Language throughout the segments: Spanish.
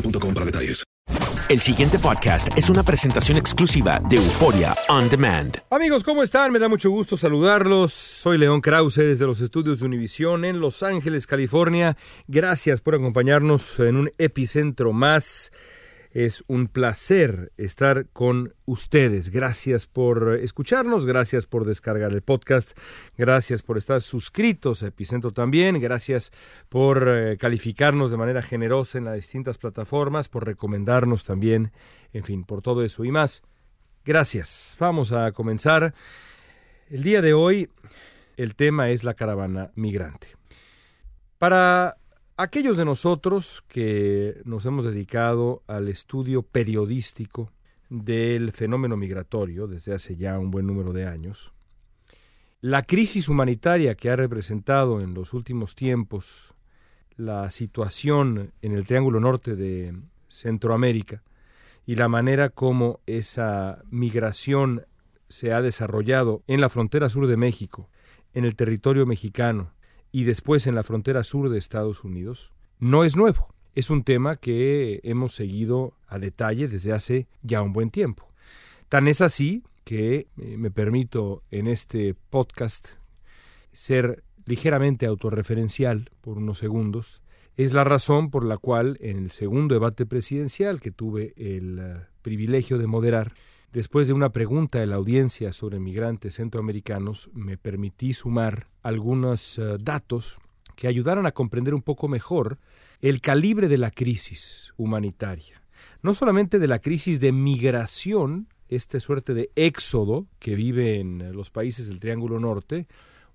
boostmobile.com para detalles. El siguiente podcast es una presentación exclusiva de Euforia On Demand. Amigos, ¿cómo están? Me da mucho gusto saludarlos. Soy León Krause desde los estudios de Univisión en Los Ángeles, California. Gracias por acompañarnos en un epicentro más. Es un placer estar con ustedes. Gracias por escucharnos, gracias por descargar el podcast, gracias por estar suscritos a Epicentro también, gracias por eh, calificarnos de manera generosa en las distintas plataformas, por recomendarnos también, en fin, por todo eso y más. Gracias. Vamos a comenzar. El día de hoy el tema es la caravana migrante. Para aquellos de nosotros que nos hemos dedicado al estudio periodístico del fenómeno migratorio desde hace ya un buen número de años, la crisis humanitaria que ha representado en los últimos tiempos la situación en el Triángulo Norte de Centroamérica y la manera como esa migración se ha desarrollado en la frontera sur de México, en el territorio mexicano y después en la frontera sur de Estados Unidos, no es nuevo. Es un tema que hemos seguido a detalle desde hace ya un buen tiempo. Tan es así que eh, me permito en este podcast ser ligeramente autorreferencial por unos segundos. Es la razón por la cual en el segundo debate presidencial que tuve el uh, privilegio de moderar, Después de una pregunta de la audiencia sobre migrantes centroamericanos, me permití sumar algunos uh, datos que ayudaran a comprender un poco mejor el calibre de la crisis humanitaria. No solamente de la crisis de migración, esta suerte de éxodo que vive en los países del Triángulo Norte,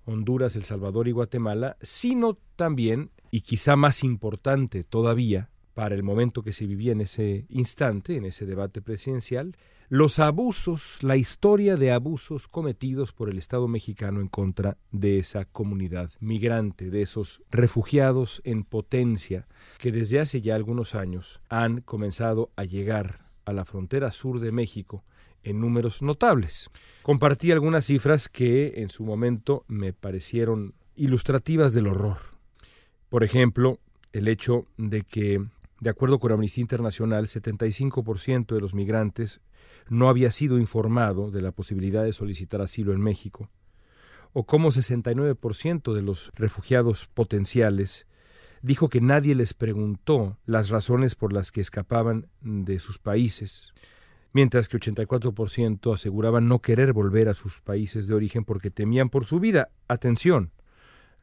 Honduras, El Salvador y Guatemala, sino también, y quizá más importante todavía, para el momento que se vivía en ese instante, en ese debate presidencial, los abusos, la historia de abusos cometidos por el Estado mexicano en contra de esa comunidad migrante, de esos refugiados en potencia que desde hace ya algunos años han comenzado a llegar a la frontera sur de México en números notables. Compartí algunas cifras que en su momento me parecieron ilustrativas del horror. Por ejemplo, el hecho de que de acuerdo con Amnistía Internacional, 75% de los migrantes no había sido informado de la posibilidad de solicitar asilo en México, o como 69% de los refugiados potenciales dijo que nadie les preguntó las razones por las que escapaban de sus países, mientras que 84% aseguraban no querer volver a sus países de origen porque temían por su vida. Atención,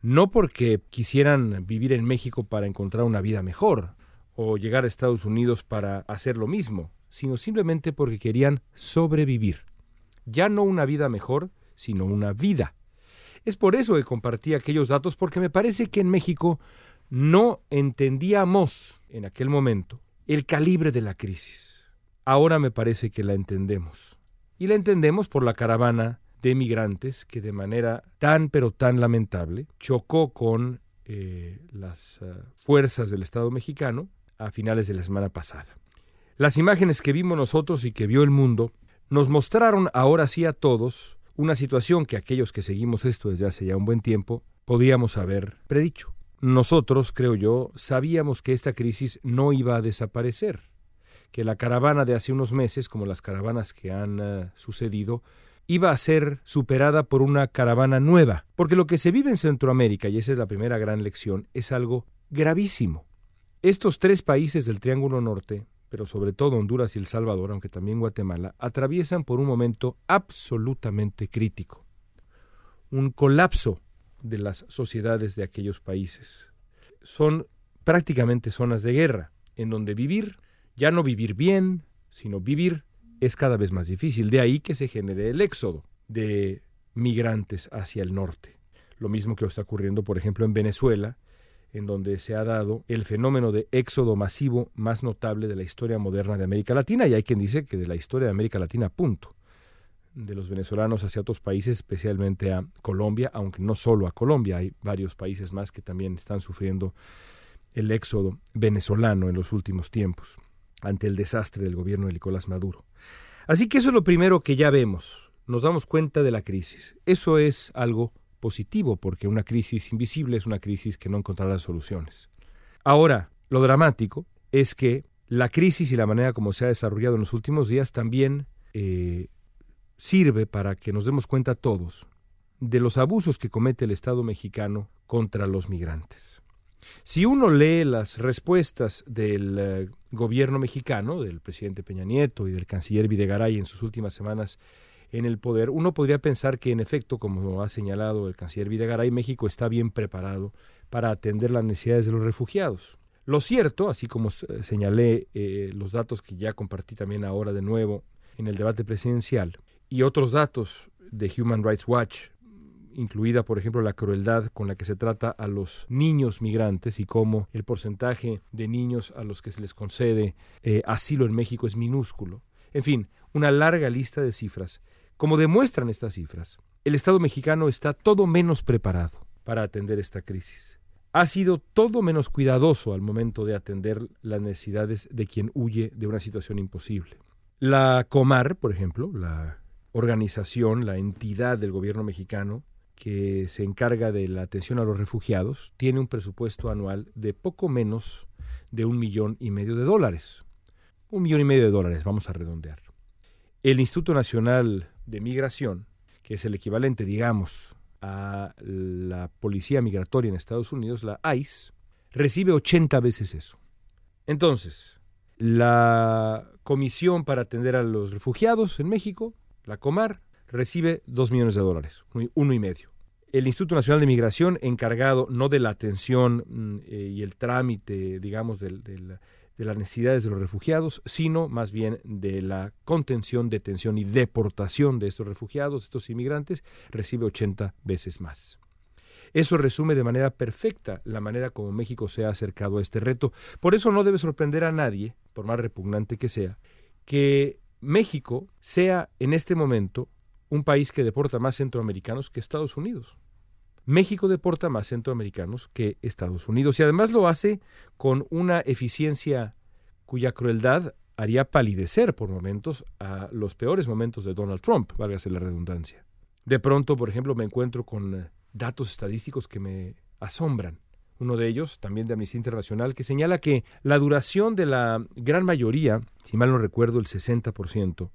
no porque quisieran vivir en México para encontrar una vida mejor, o llegar a Estados Unidos para hacer lo mismo, sino simplemente porque querían sobrevivir. Ya no una vida mejor, sino una vida. Es por eso que compartí aquellos datos, porque me parece que en México no entendíamos en aquel momento el calibre de la crisis. Ahora me parece que la entendemos. Y la entendemos por la caravana de migrantes que de manera tan pero tan lamentable chocó con eh, las uh, fuerzas del Estado mexicano a finales de la semana pasada. Las imágenes que vimos nosotros y que vio el mundo nos mostraron ahora sí a todos una situación que aquellos que seguimos esto desde hace ya un buen tiempo podíamos haber predicho. Nosotros, creo yo, sabíamos que esta crisis no iba a desaparecer, que la caravana de hace unos meses, como las caravanas que han uh, sucedido, iba a ser superada por una caravana nueva, porque lo que se vive en Centroamérica, y esa es la primera gran lección, es algo gravísimo. Estos tres países del Triángulo Norte, pero sobre todo Honduras y El Salvador, aunque también Guatemala, atraviesan por un momento absolutamente crítico, un colapso de las sociedades de aquellos países. Son prácticamente zonas de guerra, en donde vivir, ya no vivir bien, sino vivir es cada vez más difícil. De ahí que se genere el éxodo de migrantes hacia el norte. Lo mismo que está ocurriendo, por ejemplo, en Venezuela, en donde se ha dado el fenómeno de éxodo masivo más notable de la historia moderna de América Latina, y hay quien dice que de la historia de América Latina, punto. De los venezolanos hacia otros países, especialmente a Colombia, aunque no solo a Colombia, hay varios países más que también están sufriendo el éxodo venezolano en los últimos tiempos, ante el desastre del gobierno de Nicolás Maduro. Así que eso es lo primero que ya vemos. Nos damos cuenta de la crisis. Eso es algo positivo porque una crisis invisible es una crisis que no encontrará soluciones. Ahora, lo dramático es que la crisis y la manera como se ha desarrollado en los últimos días también eh, sirve para que nos demos cuenta todos de los abusos que comete el Estado mexicano contra los migrantes. Si uno lee las respuestas del eh, gobierno mexicano, del presidente Peña Nieto y del canciller Videgaray en sus últimas semanas en el poder, uno podría pensar que en efecto, como ha señalado el canciller Videgaray, México está bien preparado para atender las necesidades de los refugiados. Lo cierto, así como señalé eh, los datos que ya compartí también ahora de nuevo en el debate presidencial, y otros datos de Human Rights Watch incluida, por ejemplo, la crueldad con la que se trata a los niños migrantes y cómo el porcentaje de niños a los que se les concede eh, asilo en México es minúsculo. En fin, una larga lista de cifras. Como demuestran estas cifras, el Estado mexicano está todo menos preparado para atender esta crisis. Ha sido todo menos cuidadoso al momento de atender las necesidades de quien huye de una situación imposible. La Comar, por ejemplo, la organización, la entidad del gobierno mexicano, que se encarga de la atención a los refugiados, tiene un presupuesto anual de poco menos de un millón y medio de dólares. Un millón y medio de dólares, vamos a redondear. El Instituto Nacional de Migración, que es el equivalente, digamos, a la Policía Migratoria en Estados Unidos, la ICE, recibe 80 veces eso. Entonces, la Comisión para Atender a los Refugiados en México, la COMAR, recibe 2 millones de dólares, uno y medio. El Instituto Nacional de Migración, encargado no de la atención mm, eh, y el trámite, digamos, de, de las necesidades de los refugiados, sino más bien de la contención, detención y deportación de estos refugiados, de estos inmigrantes, recibe 80 veces más. Eso resume de manera perfecta la manera como México se ha acercado a este reto. Por eso no debe sorprender a nadie, por más repugnante que sea, que México sea en este momento un país que deporta más centroamericanos que Estados Unidos. México deporta más centroamericanos que Estados Unidos y además lo hace con una eficiencia cuya crueldad haría palidecer por momentos a los peores momentos de Donald Trump, válgase la redundancia. De pronto, por ejemplo, me encuentro con eh, datos estadísticos que me asombran. Uno de ellos, también de Amnistía Internacional, que señala que la duración de la gran mayoría, si mal no recuerdo, el 60%,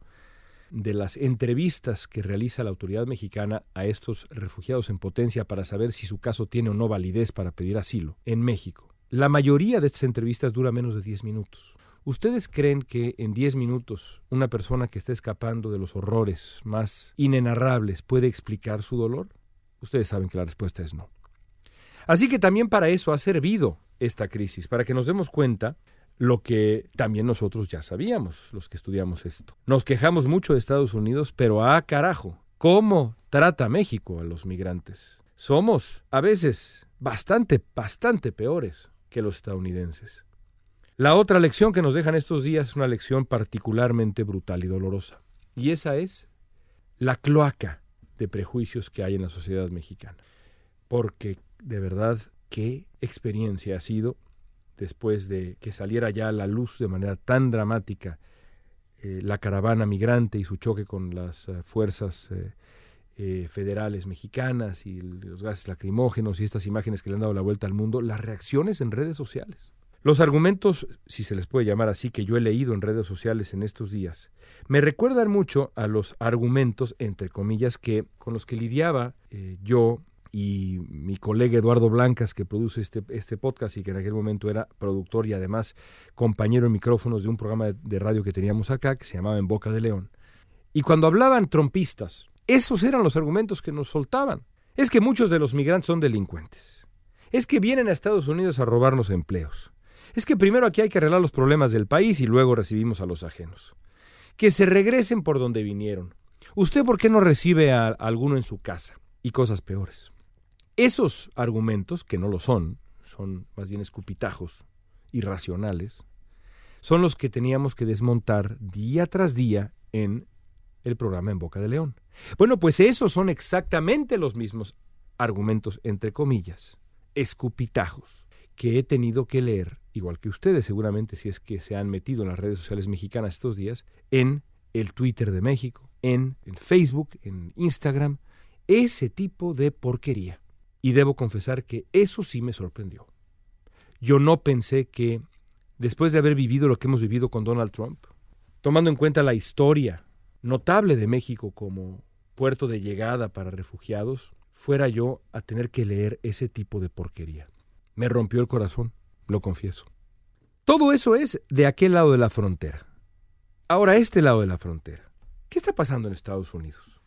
de las entrevistas que realiza la autoridad mexicana a estos refugiados en potencia para saber si su caso tiene o no validez para pedir asilo en México. La mayoría de estas entrevistas dura menos de 10 minutos. ¿Ustedes creen que en 10 minutos una persona que está escapando de los horrores más inenarrables puede explicar su dolor? Ustedes saben que la respuesta es no. Así que también para eso ha servido esta crisis, para que nos demos cuenta lo que también nosotros ya sabíamos, los que estudiamos esto. Nos quejamos mucho de Estados Unidos, pero ah, carajo, ¿cómo trata México a los migrantes? Somos, a veces, bastante, bastante peores que los estadounidenses. La otra lección que nos dejan estos días es una lección particularmente brutal y dolorosa. Y esa es la cloaca de prejuicios que hay en la sociedad mexicana. Porque de verdad, qué experiencia ha sido después de que saliera ya a la luz de manera tan dramática eh, la caravana migrante y su choque con las eh, fuerzas eh, federales mexicanas y los gases lacrimógenos y estas imágenes que le han dado la vuelta al mundo, las reacciones en redes sociales. Los argumentos, si se les puede llamar así, que yo he leído en redes sociales en estos días, me recuerdan mucho a los argumentos, entre comillas, que con los que lidiaba yo y mi colega Eduardo Blancas, que produce este, este podcast y que en aquel momento era productor y además compañero en micrófonos de un programa de, de radio que teníamos acá, que se llamaba En Boca de León. Y cuando hablaban trompistas, esos eran los argumentos que nos soltaban. Es que muchos de los migrantes son delincuentes. Es que vienen a Estados Unidos a robarnos empleos es que primero aquí hay que arreglar los problemas del país y luego recibimos a los ajenos. Que se regresen por donde vinieron. ¿Usted por qué no recibe a, alguno en su casa? Y cosas peores. Esos argumentos, que no lo son, son más bien escupitajos irracionales, son los que teníamos que desmontar día tras día en el programa En Boca de León. Bueno, pues esos son exactamente los mismos argumentos, entre comillas, escupitajos, que he tenido que leer igual que ustedes seguramente si es que se han metido en las redes sociales mexicanas estos días, en el Twitter de México, en el Facebook, en Instagram, ese tipo de porquería. Y debo confesar que eso sí me sorprendió. Yo no pensé que, después de haber vivido lo que hemos vivido con Donald Trump, tomando en cuenta la historia notable de México como puerto de llegada para refugiados, fuera yo a tener que leer ese tipo de porquería. Me rompió el corazón lo confieso. Todo eso es de aquel lado de la frontera. Ahora, este lado de la frontera. ¿Qué está pasando en Estados Unidos?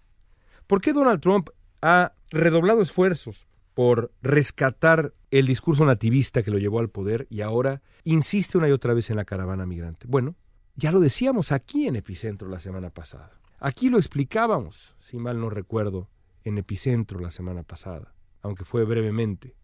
¿Por qué Donald Trump ha redoblado esfuerzos por rescatar el discurso nativista que lo llevó al poder y ahora insiste una y otra vez en la caravana migrante? Bueno, ya lo decíamos aquí en Epicentro la semana pasada. Aquí lo explicábamos, si mal no recuerdo, en Epicentro la semana pasada, aunque fue brevemente.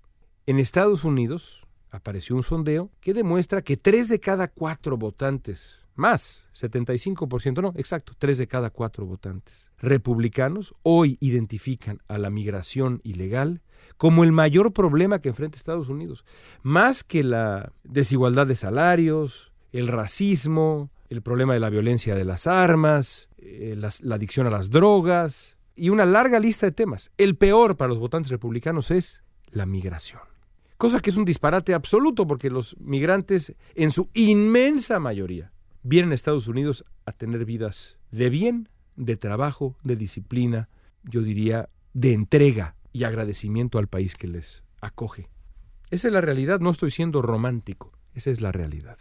En Estados Unidos, apareció un sondeo que demuestra que tres de cada cuatro votantes, más 75%, no, exacto, tres de cada cuatro votantes republicanos hoy identifican a la migración ilegal como el mayor problema que enfrenta Estados Unidos, más que la desigualdad de salarios, el racismo, el problema de la violencia de las armas, eh, la adicción a las drogas y una larga lista de temas. El peor para los votantes republicanos es la migración. Cosa que es un disparate absoluto porque los migrantes, en su inmensa mayoría, vienen a Estados Unidos a tener vidas de bien, de trabajo, de disciplina, yo diría, de entrega y agradecimiento al país que les acoge. Esa es la realidad, no estoy siendo romántico, esa es la realidad.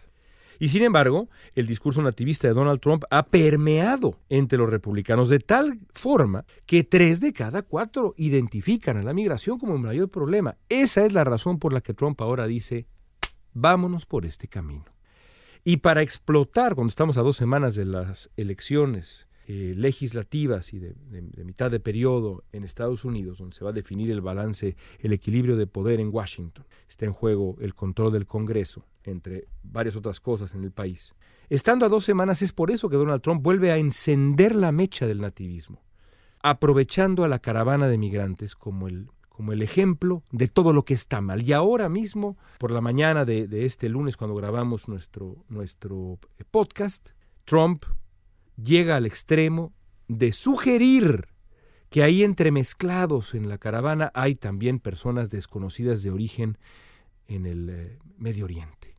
Y sin embargo, el discurso nativista de Donald Trump ha permeado entre los republicanos de tal forma que tres de cada cuatro identifican a la migración como el mayor problema. Esa es la razón por la que Trump ahora dice, vámonos por este camino. Y para explotar, cuando estamos a dos semanas de las elecciones eh, legislativas y de, mitad de periodo en Estados Unidos, donde se va a definir el balance, el equilibrio de poder en Washington. Está en juego el control del Congreso, entre varias otras cosas en el país. Estando a dos semanas es por eso que Donald Trump vuelve a encender la mecha del nativismo, aprovechando a la caravana de migrantes como el, como el ejemplo de todo lo que está mal. Y ahora mismo, por la mañana de, este lunes, cuando grabamos nuestro, nuestro podcast, Trump llega al extremo de sugerir que ahí entremezclados en la caravana hay también personas desconocidas de origen en el eh, Medio Oriente.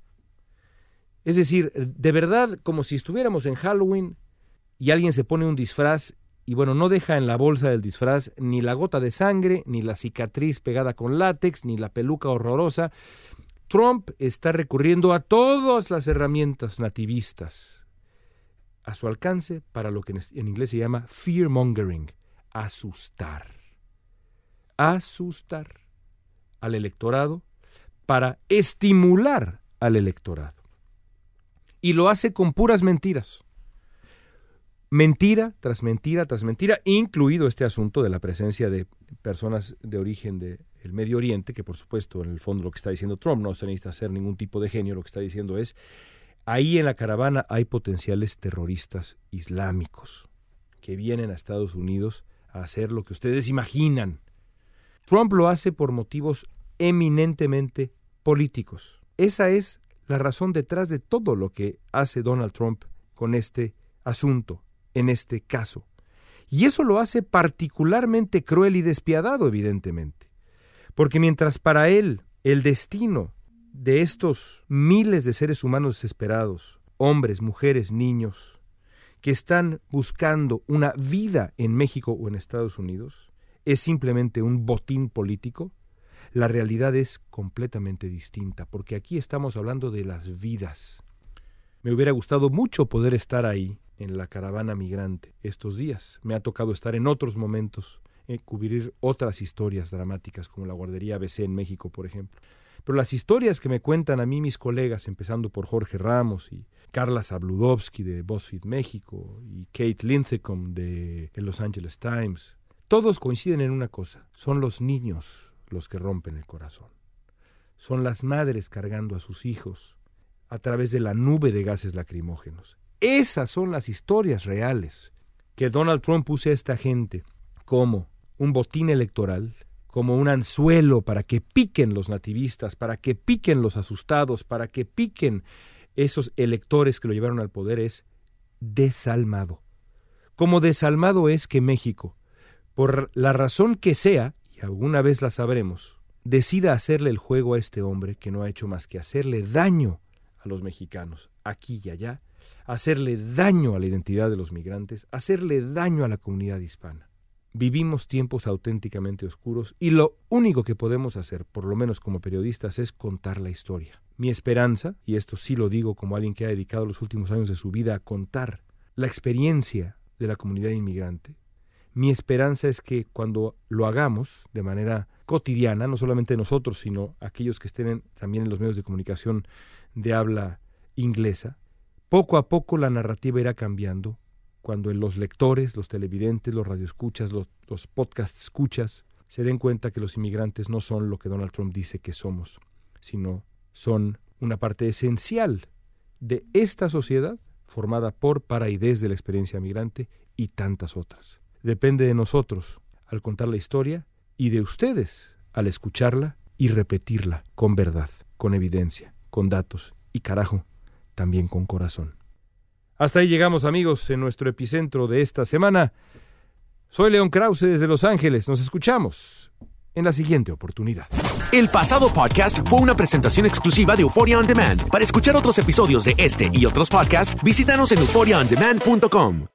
Es decir, de verdad, como si estuviéramos en Halloween y alguien se pone un disfraz y bueno, no deja en la bolsa del disfraz ni la gota de sangre, ni la cicatriz pegada con látex, ni la peluca horrorosa. Trump está recurriendo a todas las herramientas nativistas a su alcance para lo que en inglés se llama fear mongering, asustar. Asustar al electorado para estimular al electorado. Y lo hace con puras mentiras. Mentira tras mentira tras mentira, incluido este asunto de la presencia de personas de origen de el Medio Oriente, que por supuesto en el fondo lo que está diciendo Trump, no se necesita hacer ningún tipo de genio, lo que está diciendo es, ahí en la caravana hay potenciales terroristas islámicos que vienen a Estados Unidos a hacer lo que ustedes imaginan. Trump lo hace por motivos eminentemente políticos. Esa es la razón detrás de todo lo que hace Donald Trump con este asunto, en este caso. Y eso lo hace particularmente cruel y despiadado, evidentemente. Porque mientras para él el destino de estos miles de seres humanos desesperados, hombres, mujeres, niños, que están buscando una vida en México o en Estados Unidos, es simplemente un botín político, la realidad es completamente distinta, porque aquí estamos hablando de las vidas. Me hubiera gustado mucho poder estar ahí, en la caravana migrante, estos días. Me ha tocado estar en otros momentos, en cubrir otras historias dramáticas, como la guardería ABC en México, por ejemplo. Pero las historias que me cuentan a mí mis colegas, empezando por Jorge Ramos y Carla Zabludovsky de BuzzFeed México y Kate Linthicum de Los Angeles Times, todos coinciden en una cosa, son los niños los que rompen el corazón. Son las madres cargando a sus hijos a través de la nube de gases lacrimógenos. Esas son las historias reales que Donald Trump use a esta gente como un botín electoral, como un anzuelo para que piquen los nativistas, para que piquen los asustados, para que piquen esos electores que lo llevaron al poder, es desalmado. Como desalmado es que México, por la razón que sea, y alguna vez la sabremos, decida hacerle el juego a este hombre que no ha hecho más que hacerle daño a los mexicanos, aquí y allá, hacerle daño a la identidad de los migrantes, hacerle daño a la comunidad hispana. Vivimos tiempos auténticamente oscuros y lo único que podemos hacer, por lo menos como periodistas, es contar la historia. Mi esperanza, y esto sí lo digo como alguien que ha dedicado los últimos años de su vida a contar la experiencia de la comunidad inmigrante, mi esperanza es que cuando lo hagamos de manera cotidiana, no solamente nosotros, sino aquellos que estén también en los medios de comunicación de habla inglesa, poco a poco la narrativa irá cambiando cuando los lectores, los televidentes, los radioescuchas, los, los podcast escuchas, se den cuenta que los inmigrantes no son lo que Donald Trump dice que somos, sino son una parte esencial de esta sociedad formada por, para y desde la experiencia migrante y tantas otras. Depende de nosotros al contar la historia y de ustedes al escucharla y repetirla con verdad, con evidencia, con datos y carajo, también con corazón. Hasta ahí llegamos amigos en nuestro epicentro de esta semana. Soy León Krause desde Los Ángeles. Nos escuchamos en la siguiente oportunidad. El pasado podcast fue una presentación exclusiva de Euphoria On Demand. Para escuchar otros episodios de este y otros podcasts, visítanos en euphoriaondemand.com.